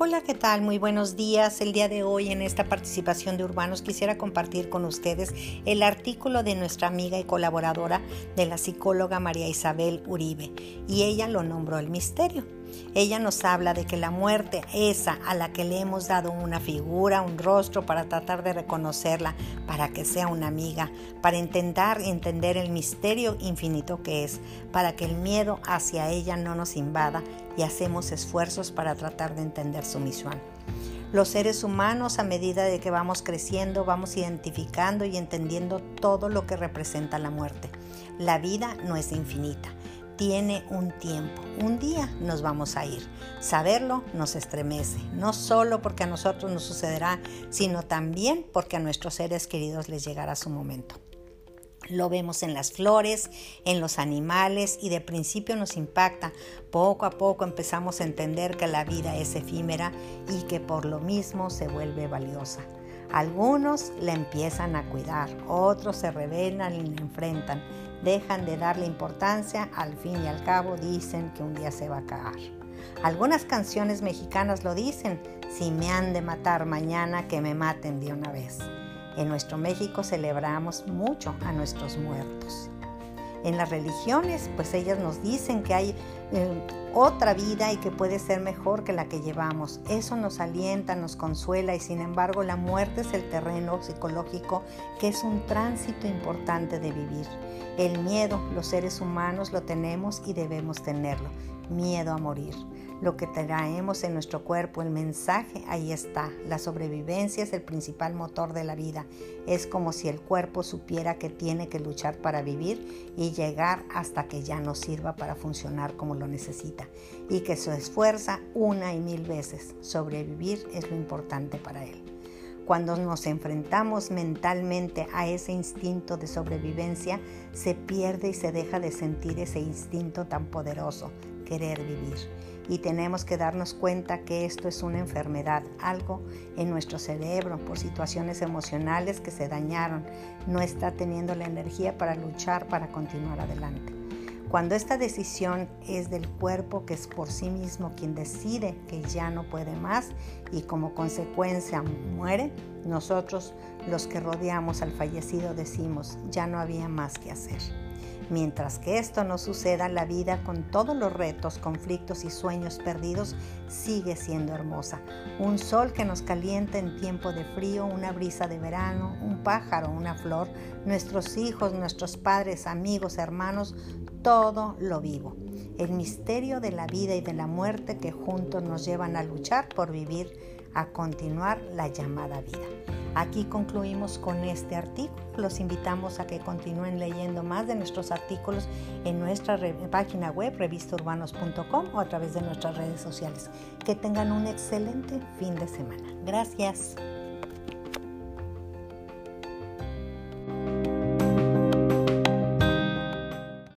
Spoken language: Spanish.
Hola, ¿qué tal? Muy buenos días. El día de hoy en esta participación de Urbanos quisiera compartir con ustedes el artículo de nuestra amiga y colaboradora de la psicóloga María Isabel Uribe y ella lo nombró el misterio. Ella nos habla de que la muerte, esa a la que le hemos dado una figura, un rostro para tratar de reconocerla, para que sea una amiga, para intentar entender el misterio infinito que es, para que el miedo hacia ella no nos invada y hacemos esfuerzos para tratar de entender su misión. Los seres humanos a medida de que vamos creciendo vamos identificando y entendiendo todo lo que representa la muerte. La vida no es infinita tiene un tiempo. Un día nos vamos a ir. Saberlo nos estremece, no solo porque a nosotros nos sucederá, sino también porque a nuestros seres queridos les llegará su momento. Lo vemos en las flores, en los animales y de principio nos impacta. Poco a poco empezamos a entender que la vida es efímera y que por lo mismo se vuelve valiosa. Algunos la empiezan a cuidar, otros se rebelan y la enfrentan dejan de darle importancia, al fin y al cabo dicen que un día se va a acabar. Algunas canciones mexicanas lo dicen, si me han de matar mañana, que me maten de una vez. En nuestro México celebramos mucho a nuestros muertos. En las religiones, pues ellas nos dicen que hay eh, otra vida y que puede ser mejor que la que llevamos. Eso nos alienta, nos consuela y sin embargo la muerte es el terreno psicológico que es un tránsito importante de vivir. El miedo, los seres humanos lo tenemos y debemos tenerlo. Miedo a morir. Lo que traemos en nuestro cuerpo, el mensaje, ahí está. La sobrevivencia es el principal motor de la vida. Es como si el cuerpo supiera que tiene que luchar para vivir y llegar hasta que ya no sirva para funcionar como lo necesita. Y que se esfuerza una y mil veces. Sobrevivir es lo importante para él. Cuando nos enfrentamos mentalmente a ese instinto de sobrevivencia, se pierde y se deja de sentir ese instinto tan poderoso, querer vivir. Y tenemos que darnos cuenta que esto es una enfermedad, algo en nuestro cerebro por situaciones emocionales que se dañaron. No está teniendo la energía para luchar, para continuar adelante. Cuando esta decisión es del cuerpo que es por sí mismo quien decide que ya no puede más y como consecuencia muere, nosotros los que rodeamos al fallecido decimos ya no había más que hacer. Mientras que esto no suceda, la vida con todos los retos, conflictos y sueños perdidos sigue siendo hermosa. Un sol que nos calienta en tiempo de frío, una brisa de verano, un pájaro, una flor, nuestros hijos, nuestros padres, amigos, hermanos, todo lo vivo. El misterio de la vida y de la muerte que juntos nos llevan a luchar por vivir, a continuar la llamada vida. Aquí concluimos con este artículo. Los invitamos a que continúen leyendo más de nuestros artículos en nuestra página web revistaurbanos.com o a través de nuestras redes sociales. Que tengan un excelente fin de semana. Gracias.